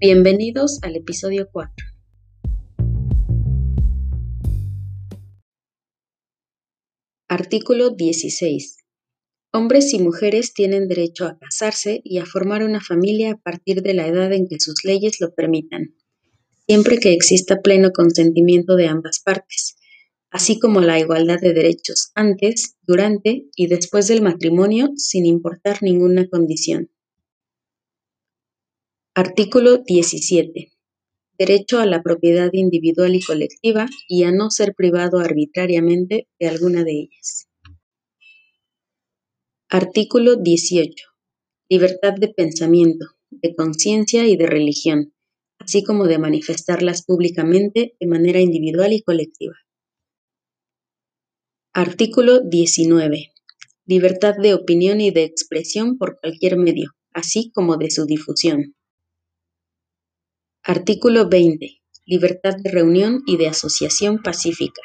Bienvenidos al episodio 4. Artículo 16. Hombres y mujeres tienen derecho a casarse y a formar una familia a partir de la edad en que sus leyes lo permitan, siempre que exista pleno consentimiento de ambas partes, así como la igualdad de derechos antes, durante y después del matrimonio sin importar ninguna condición. Artículo 17. Derecho a la propiedad individual y colectiva y a no ser privado arbitrariamente de alguna de ellas. Artículo 18. Libertad de pensamiento, de conciencia y de religión, así como de manifestarlas públicamente de manera individual y colectiva. Artículo 19. Libertad de opinión y de expresión por cualquier medio, así como de su difusión. Artículo 20. Libertad de reunión y de asociación pacífica.